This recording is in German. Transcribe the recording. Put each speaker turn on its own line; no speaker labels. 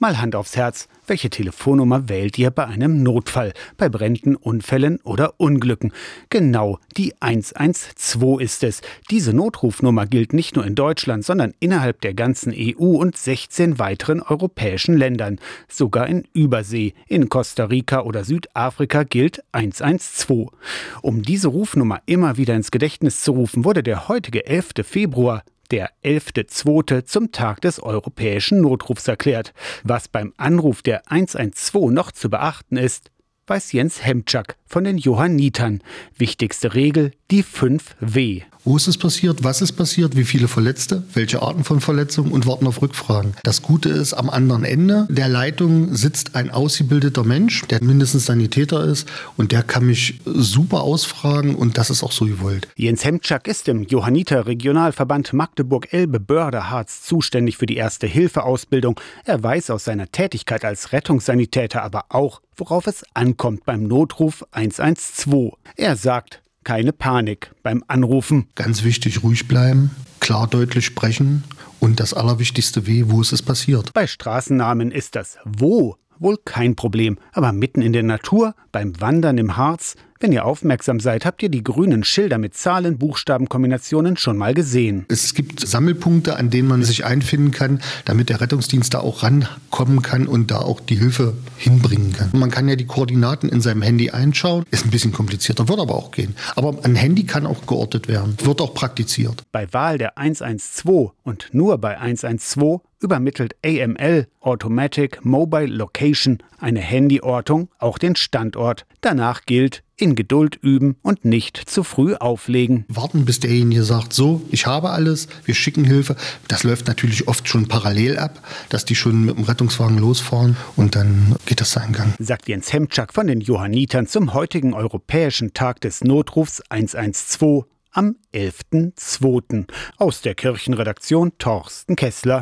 Mal Hand aufs Herz, welche Telefonnummer wählt ihr bei einem Notfall, bei Bränden, Unfällen oder Unglücken? Genau, die 112 ist es. Diese Notrufnummer gilt nicht nur in Deutschland, sondern innerhalb der ganzen EU und 16 weiteren europäischen Ländern. Sogar in Übersee, in Costa Rica oder Südafrika gilt 112. Um diese Rufnummer immer wieder ins Gedächtnis zu rufen, wurde der heutige 11. Februar der 11.2. zum Tag des europäischen Notrufs erklärt. Was beim Anruf der 112 noch zu beachten ist, weiß Jens Hemczak von den Johannitern. Wichtigste Regel, die 5 W.
Wo ist es passiert? Was ist passiert? Wie viele Verletzte? Welche Arten von Verletzungen? Und warten auf Rückfragen. Das Gute ist, am anderen Ende der Leitung sitzt ein ausgebildeter Mensch, der mindestens Sanitäter ist und der kann mich super ausfragen und das ist auch so gewollt.
Jens Hemczak ist im Johanniter Regionalverband Magdeburg-Elbe-Börde-Harz zuständig für die Erste-Hilfe-Ausbildung. Er weiß aus seiner Tätigkeit als Rettungssanitäter aber auch, worauf es ankommt beim Notruf 112. Er sagt, keine Panik beim Anrufen.
Ganz wichtig, ruhig bleiben, klar deutlich sprechen und das Allerwichtigste weh, wo ist es passiert.
Bei Straßennamen ist das Wo wohl kein Problem, aber mitten in der Natur, beim Wandern im Harz, wenn ihr aufmerksam seid, habt ihr die grünen Schilder mit Zahlen-Buchstaben-Kombinationen schon mal gesehen.
Es gibt Sammelpunkte, an denen man sich einfinden kann, damit der Rettungsdienst da auch rankommen kann und da auch die Hilfe hinbringen kann. Man kann ja die Koordinaten in seinem Handy einschauen. Ist ein bisschen komplizierter, wird aber auch gehen. Aber ein Handy kann auch geortet werden, wird auch praktiziert.
Bei Wahl der 112 und nur bei 112 übermittelt AML Automatic Mobile Location eine Handyortung auch den Standort. Danach gilt in Geduld üben und nicht zu früh auflegen.
Warten, bis derjenige sagt, so, ich habe alles, wir schicken Hilfe. Das läuft natürlich oft schon parallel ab, dass die schon mit dem Rettungswagen losfahren und dann geht das seinen Gang.
Sagt Jens Hemczak von den Johannitern zum heutigen Europäischen Tag des Notrufs 112 am 11.02. Aus der Kirchenredaktion Torsten Kessler.